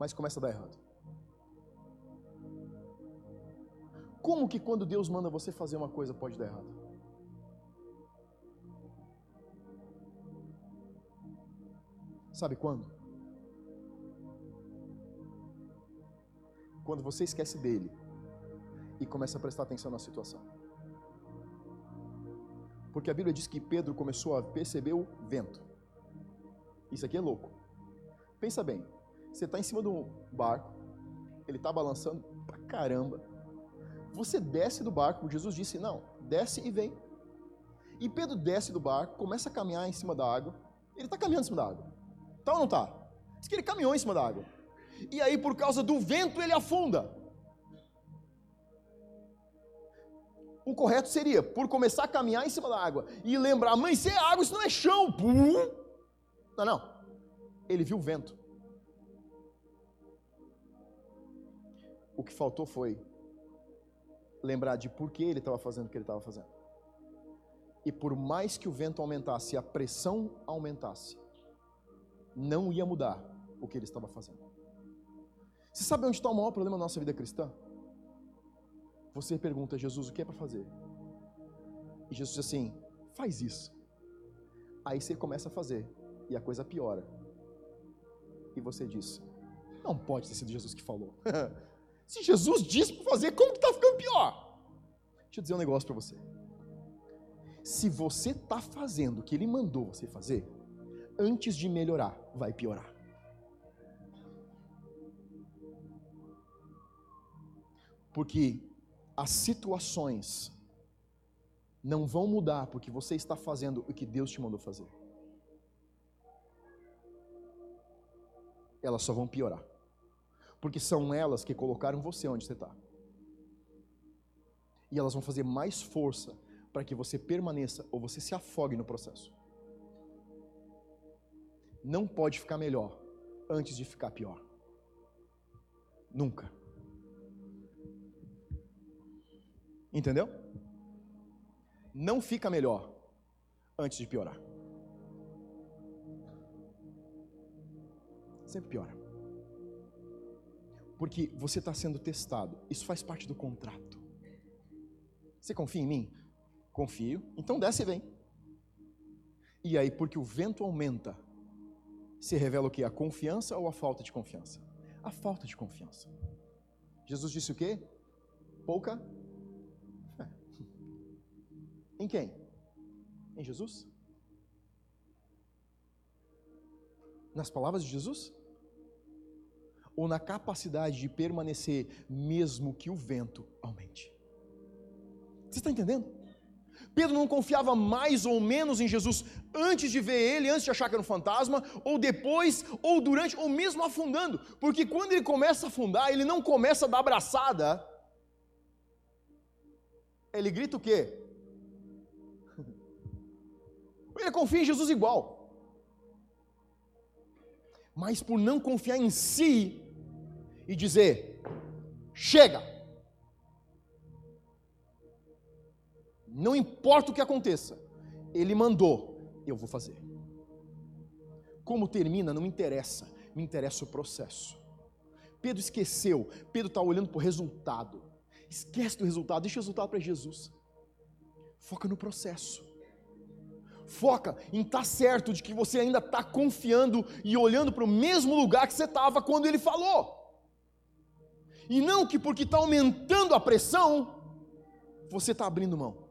Mas começa a dar errado. Como que quando Deus manda você fazer uma coisa pode dar errado? Sabe quando? Quando você esquece dele e começa a prestar atenção na situação. Porque a Bíblia diz que Pedro começou a perceber o vento. Isso aqui é louco. Pensa bem, você está em cima de um barco, ele está balançando pra caramba. Você desce do barco, Jesus disse: Não, desce e vem. E Pedro desce do barco, começa a caminhar em cima da água. Ele está caminhando em cima da água. Tá ou não tá? Diz que ele caminhou em cima da água. E aí, por causa do vento, ele afunda. O correto seria, por começar a caminhar em cima da água e lembrar, mãe, isso é água, isso não é chão. Não, não. Ele viu o vento. O que faltou foi lembrar de por que ele estava fazendo o que ele estava fazendo. E por mais que o vento aumentasse, a pressão aumentasse, não ia mudar o que ele estava fazendo. Você sabe onde está o maior problema da nossa vida cristã? Você pergunta a Jesus o que é para fazer. E Jesus diz assim: faz isso. Aí você começa a fazer e a coisa piora. E você diz: não pode ter sido Jesus que falou. Se Jesus disse para fazer, como que está ficando pior? Deixa eu dizer um negócio para você. Se você está fazendo o que ele mandou você fazer, antes de melhorar, vai piorar. Porque as situações não vão mudar porque você está fazendo o que Deus te mandou fazer. Elas só vão piorar. Porque são elas que colocaram você onde você está. E elas vão fazer mais força para que você permaneça ou você se afogue no processo não pode ficar melhor antes de ficar pior. Nunca. Entendeu? Não fica melhor antes de piorar. Sempre piora. Porque você está sendo testado. Isso faz parte do contrato. Você confia em mim? Confio. Então desce e vem. E aí, porque o vento aumenta, se revela o que? A confiança ou a falta de confiança? A falta de confiança. Jesus disse o quê? Pouca fé. Em quem? Em Jesus? Nas palavras de Jesus? Ou na capacidade de permanecer mesmo que o vento aumente? Você está entendendo? Pedro não confiava mais ou menos em Jesus antes de ver ele, antes de achar que era um fantasma, ou depois, ou durante, ou mesmo afundando. Porque quando ele começa a afundar, ele não começa a dar abraçada. Ele grita o quê? Ele confia em Jesus igual. Mas por não confiar em si e dizer: chega, Não importa o que aconteça, Ele mandou, eu vou fazer. Como termina, não me interessa, me interessa o processo. Pedro esqueceu, Pedro está olhando para o resultado. Esquece do resultado, deixa o resultado para Jesus. Foca no processo. Foca em estar tá certo de que você ainda está confiando e olhando para o mesmo lugar que você estava quando ele falou. E não que porque está aumentando a pressão, você está abrindo mão.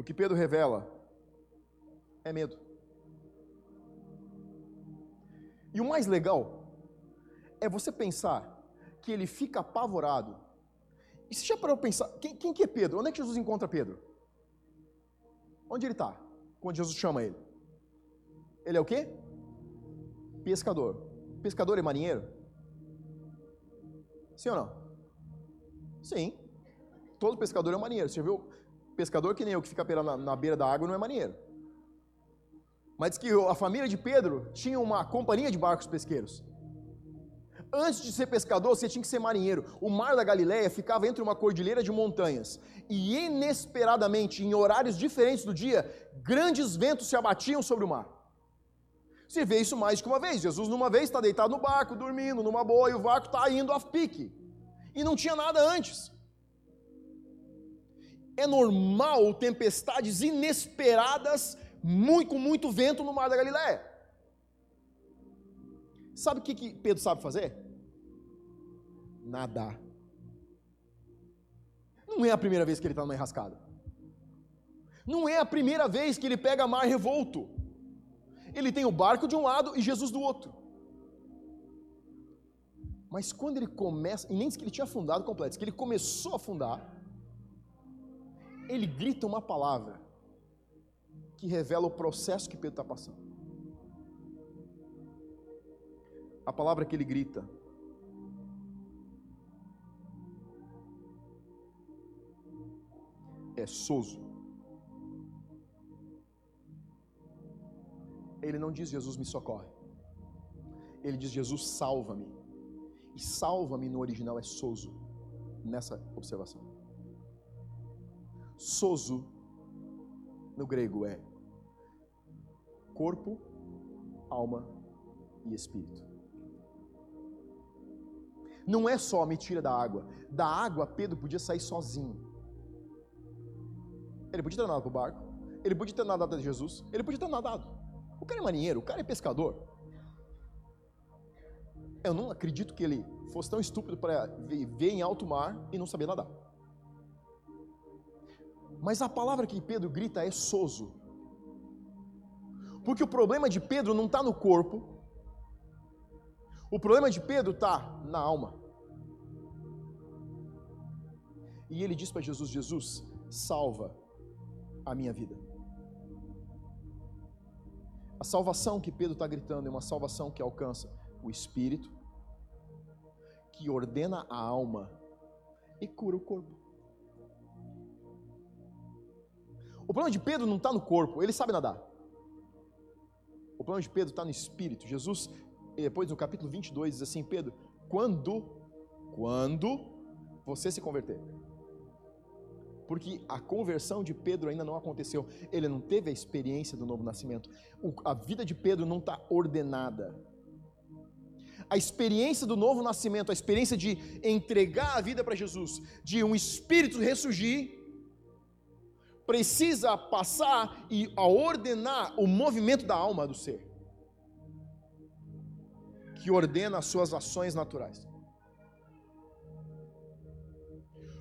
O que Pedro revela é medo. E o mais legal é você pensar que ele fica apavorado. E se já parou pensar, quem, quem que é Pedro? Onde é que Jesus encontra Pedro? Onde ele está? Quando Jesus chama ele? Ele é o quê? Pescador. Pescador é marinheiro? Sim ou não? Sim. todo pescador é marinheiro. Você viu? Pescador que nem eu, que fica na, na beira da água, não é marinheiro. Mas diz que a família de Pedro tinha uma companhia de barcos pesqueiros. Antes de ser pescador, você tinha que ser marinheiro. O mar da Galileia ficava entre uma cordilheira de montanhas. E inesperadamente, em horários diferentes do dia, grandes ventos se abatiam sobre o mar. Você vê isso mais de uma vez. Jesus, numa vez, está deitado no barco, dormindo, numa boa, e o barco está indo a pique. E não tinha nada antes. É normal tempestades inesperadas, muito, com muito vento no mar da Galileia. Sabe o que, que Pedro sabe fazer? Nadar. Não é a primeira vez que ele está numa enrascada. Não é a primeira vez que ele pega mar revolto. Ele tem o barco de um lado e Jesus do outro. Mas quando ele começa, e nem diz que ele tinha afundado completo, diz que ele começou a afundar, ele grita uma palavra que revela o processo que Pedro está passando. A palavra que ele grita é soso. Ele não diz Jesus me socorre. Ele diz Jesus salva-me. E salva-me no original é soso, nessa observação. Soso no grego é corpo, alma e espírito. Não é só me tira da água. Da água Pedro podia sair sozinho. Ele podia ter nadado para o barco. Ele podia ter nadado de Jesus. Ele podia ter nadado. O cara é marinheiro, o cara é pescador. Eu não acredito que ele fosse tão estúpido para viver em alto mar e não saber nadar. Mas a palavra que Pedro grita é soso. Porque o problema de Pedro não está no corpo, o problema de Pedro está na alma. E ele diz para Jesus: Jesus, salva a minha vida. A salvação que Pedro está gritando é uma salvação que alcança o espírito, que ordena a alma e cura o corpo. O problema de Pedro não está no corpo, ele sabe nadar. O problema de Pedro está no espírito. Jesus, depois no capítulo 22, diz assim: Pedro, quando, quando você se converter. Porque a conversão de Pedro ainda não aconteceu, ele não teve a experiência do novo nascimento. O, a vida de Pedro não está ordenada. A experiência do novo nascimento, a experiência de entregar a vida para Jesus, de um espírito ressurgir, precisa passar e a ordenar o movimento da alma do ser, que ordena as suas ações naturais.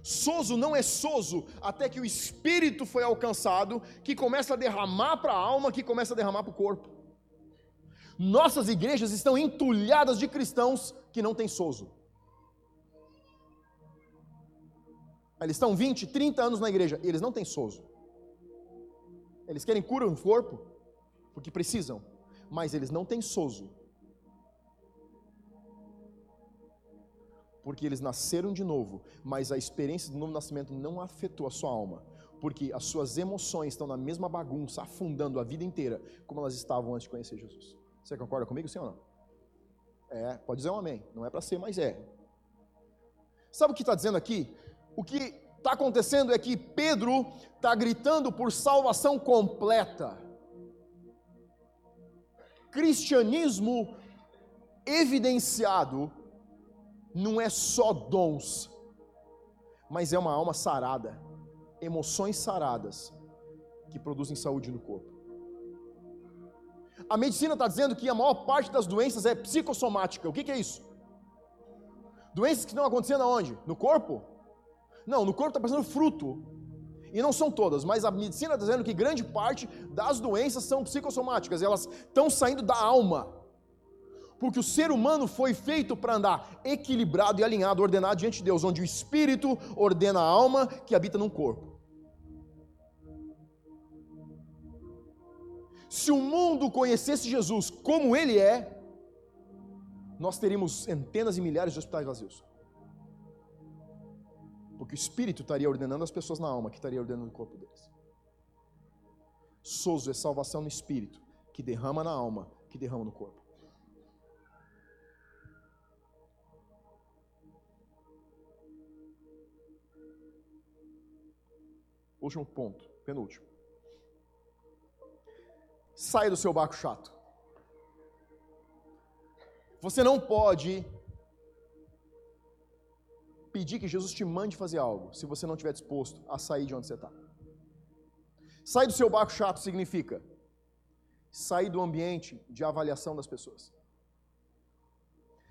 Soso não é soso até que o espírito foi alcançado, que começa a derramar para a alma, que começa a derramar para o corpo. Nossas igrejas estão entulhadas de cristãos que não têm soso. Eles estão 20, 30 anos na igreja, eles não têm soso. Eles querem cura no corpo, porque precisam, mas eles não têm sozo. Porque eles nasceram de novo, mas a experiência do novo nascimento não afetou a sua alma, porque as suas emoções estão na mesma bagunça, afundando a vida inteira, como elas estavam antes de conhecer Jesus. Você concorda comigo, sim ou não? É, pode dizer um amém. Não é para ser, mas é. Sabe o que está dizendo aqui? O que está acontecendo é que Pedro está gritando por salvação completa. Cristianismo evidenciado não é só dons, mas é uma alma sarada, emoções saradas que produzem saúde no corpo. A medicina está dizendo que a maior parte das doenças é psicossomática. O que, que é isso? Doenças que estão acontecendo aonde? No corpo? Não, no corpo está passando fruto. E não são todas, mas a medicina está dizendo que grande parte das doenças são psicossomáticas, elas estão saindo da alma. Porque o ser humano foi feito para andar equilibrado e alinhado, ordenado diante de Deus, onde o espírito ordena a alma que habita num corpo. Se o mundo conhecesse Jesus como ele é, nós teríamos centenas e milhares de hospitais vazios Porque o Espírito estaria ordenando as pessoas na alma, que estaria ordenando o corpo deles. Sozo é salvação no Espírito, que derrama na alma, que derrama no corpo. Último ponto, penúltimo. Sai do seu barco chato. Você não pode pedir que Jesus te mande fazer algo se você não estiver disposto a sair de onde você está. Sair do seu barco chato significa sair do ambiente de avaliação das pessoas.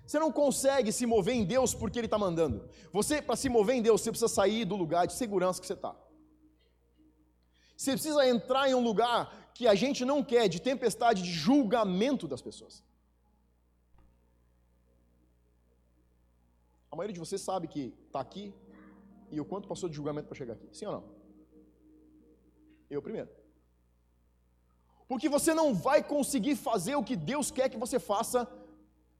Você não consegue se mover em Deus porque Ele está mandando. Você, para se mover em Deus, você precisa sair do lugar de segurança que você está. Você precisa entrar em um lugar que a gente não quer, de tempestade, de julgamento das pessoas. A maioria de vocês sabe que está aqui e o quanto passou de julgamento para chegar aqui. Sim ou não? Eu primeiro. Porque você não vai conseguir fazer o que Deus quer que você faça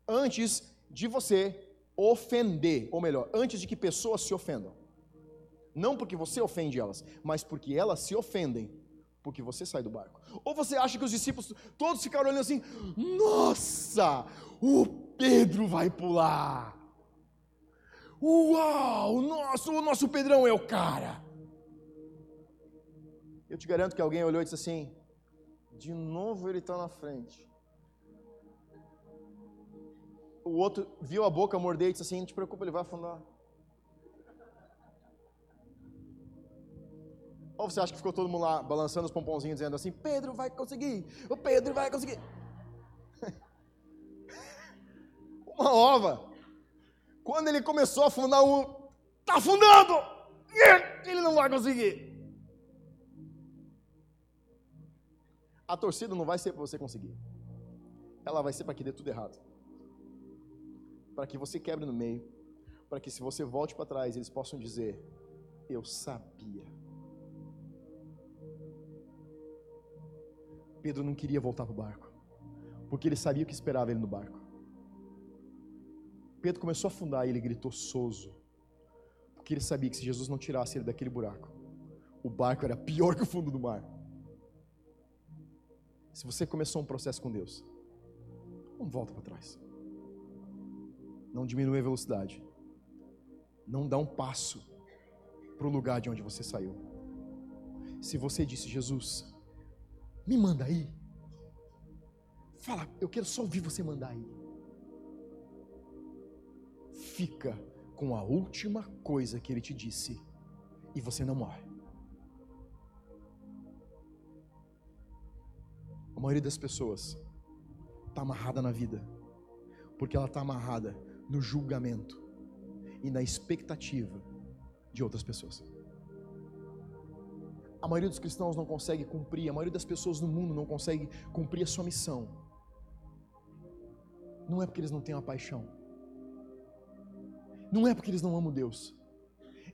antes de você ofender, ou melhor, antes de que pessoas se ofendam. Não porque você ofende elas, mas porque elas se ofendem porque você sai do barco. Ou você acha que os discípulos todos ficaram olhando assim: "Nossa, o Pedro vai pular". Uau, nosso, o nosso Pedrão é o cara. Eu te garanto que alguém olhou e disse assim: de novo ele está na frente. O outro viu a boca morder e disse assim: não te preocupa, ele vai afundar. Ou você acha que ficou todo mundo lá balançando os pomponzinhos, dizendo assim: Pedro vai conseguir, o Pedro vai conseguir. Uma ova. Quando ele começou a afundar um, está afundando! Ele não vai conseguir. A torcida não vai ser para você conseguir. Ela vai ser para que dê tudo errado. Para que você quebre no meio. Para que se você volte para trás, eles possam dizer: Eu sabia. Pedro não queria voltar para o barco. Porque ele sabia o que esperava ele no barco. Pedro começou a afundar e ele gritou soso, porque ele sabia que se Jesus não tirasse ele daquele buraco, o barco era pior que o fundo do mar. Se você começou um processo com Deus, não volta para trás. Não diminui a velocidade. Não dá um passo para o lugar de onde você saiu. Se você disse, Jesus, me manda aí. Fala, eu quero só ouvir você mandar aí fica com a última coisa que ele te disse e você não morre. A maioria das pessoas está amarrada na vida, porque ela está amarrada no julgamento e na expectativa de outras pessoas. A maioria dos cristãos não consegue cumprir, a maioria das pessoas no mundo não consegue cumprir a sua missão. Não é porque eles não têm uma paixão, não é porque eles não amam Deus,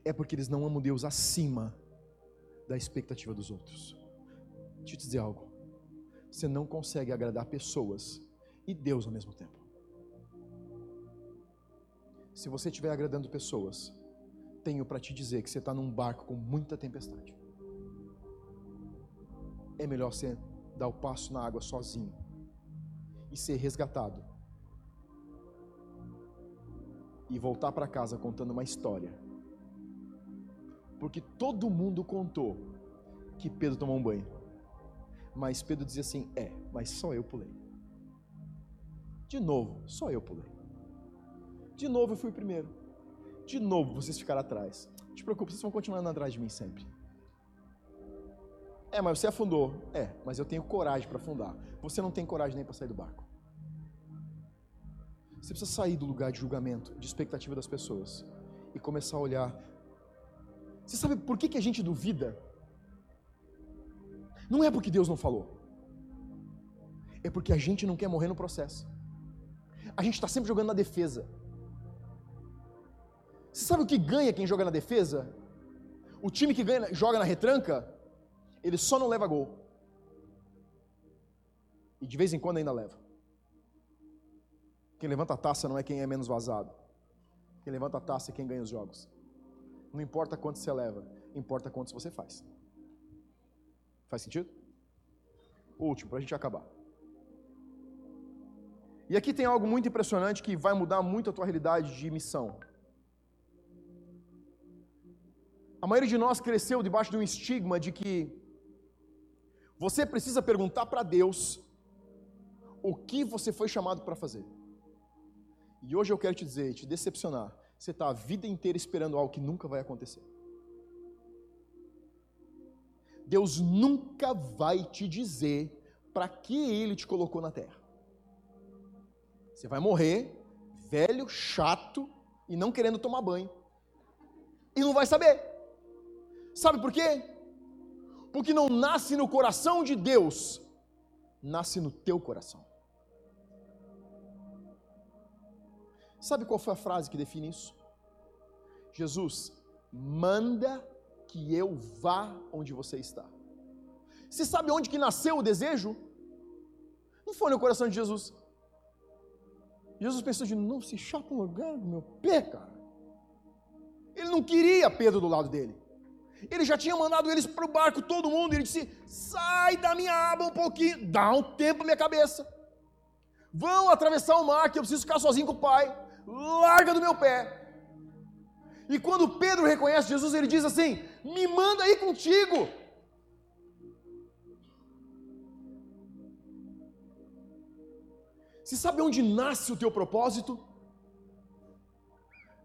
é porque eles não amam Deus acima da expectativa dos outros. Deixa eu te dizer algo. Você não consegue agradar pessoas e Deus ao mesmo tempo. Se você estiver agradando pessoas, tenho para te dizer que você está num barco com muita tempestade. É melhor você dar o passo na água sozinho e ser resgatado e voltar para casa contando uma história. Porque todo mundo contou que Pedro tomou um banho. Mas Pedro dizia assim: É, mas só eu pulei. De novo, só eu pulei. De novo eu fui primeiro. De novo vocês ficaram atrás. Não te preocupe, vocês vão continuar andando atrás de mim sempre. É, mas você afundou. É, mas eu tenho coragem para afundar. Você não tem coragem nem para sair do barco. Você precisa sair do lugar de julgamento, de expectativa das pessoas e começar a olhar. Você sabe por que, que a gente duvida? Não é porque Deus não falou, é porque a gente não quer morrer no processo. A gente está sempre jogando na defesa. Você sabe o que ganha quem joga na defesa? O time que ganha, joga na retranca, ele só não leva gol. E de vez em quando ainda leva. Quem levanta a taça não é quem é menos vazado. Quem levanta a taça é quem ganha os jogos. Não importa quanto você leva, importa quantos você faz. Faz sentido? Último, para a gente acabar. E aqui tem algo muito impressionante que vai mudar muito a tua realidade de missão. A maioria de nós cresceu debaixo de um estigma de que você precisa perguntar para Deus o que você foi chamado para fazer. E hoje eu quero te dizer, te decepcionar, você está a vida inteira esperando algo que nunca vai acontecer. Deus nunca vai te dizer para que Ele te colocou na terra. Você vai morrer, velho, chato e não querendo tomar banho. E não vai saber. Sabe por quê? Porque não nasce no coração de Deus, nasce no teu coração. Sabe qual foi a frase que define isso? Jesus, manda que eu vá onde você está. Você sabe onde que nasceu o desejo? Não foi no coração de Jesus. Jesus pensou de não se chapa um lugar meu pé, cara. Ele não queria Pedro do lado dele. Ele já tinha mandado eles para o barco, todo mundo. Ele disse: sai da minha aba um pouquinho, dá um tempo na minha cabeça. Vão atravessar o mar, que eu preciso ficar sozinho com o pai. Larga do meu pé. E quando Pedro reconhece Jesus, ele diz assim: me manda aí contigo. Você sabe onde nasce o teu propósito?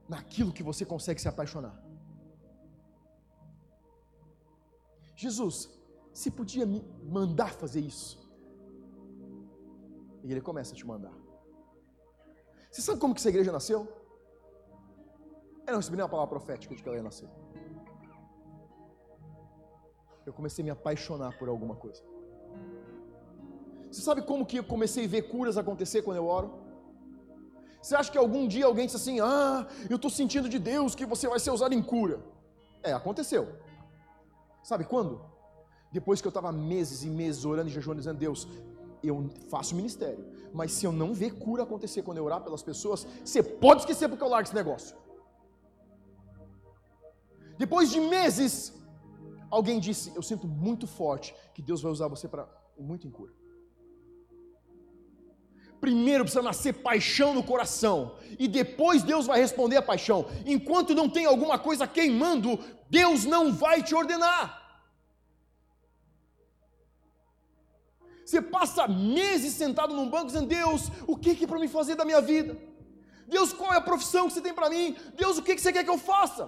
Naquilo que você consegue se apaixonar. Jesus, se podia me mandar fazer isso. E ele começa a te mandar. Você sabe como que essa igreja nasceu? Eu não recebi nem uma palavra profética de que ela ia nascer. Eu comecei a me apaixonar por alguma coisa. Você sabe como que eu comecei a ver curas acontecer quando eu oro? Você acha que algum dia alguém disse assim: Ah, eu estou sentindo de Deus que você vai ser usado em cura? É, aconteceu. Sabe quando? Depois que eu estava meses e meses orando e jejuando, dizendo: Deus, eu faço ministério, mas se eu não ver cura acontecer quando eu orar pelas pessoas, você pode esquecer porque eu largo esse negócio. Depois de meses, alguém disse: Eu sinto muito forte que Deus vai usar você para muito em cura primeiro precisa nascer paixão no coração, e depois Deus vai responder a paixão. Enquanto não tem alguma coisa queimando, Deus não vai te ordenar. Você passa meses sentado num banco dizendo: Deus, o que é para me fazer da minha vida? Deus, qual é a profissão que você tem para mim? Deus, o que você quer que eu faça?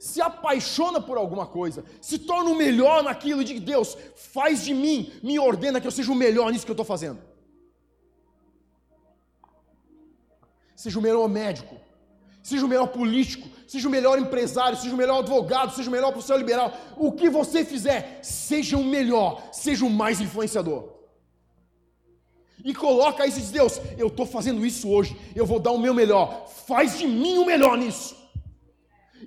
se apaixona por alguma coisa, se torna o melhor naquilo e diz: Deus, faz de mim, me ordena que eu seja o melhor nisso que eu estou fazendo. Seja o melhor médico, seja o melhor político, seja o melhor empresário, seja o melhor advogado, seja o melhor profissional liberal. O que você fizer, seja o melhor, seja o mais influenciador. E coloca isso e diz: Deus, eu estou fazendo isso hoje, eu vou dar o meu melhor, faz de mim o melhor nisso.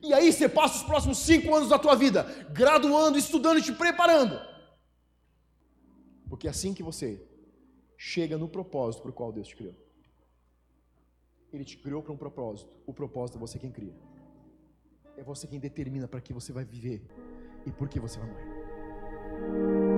E aí você passa os próximos cinco anos da tua vida graduando, estudando e te preparando. Porque é assim que você chega no propósito para o qual Deus te criou. Ele te criou para um propósito. O propósito é você quem cria. É você quem determina para que você vai viver e por que você vai morrer.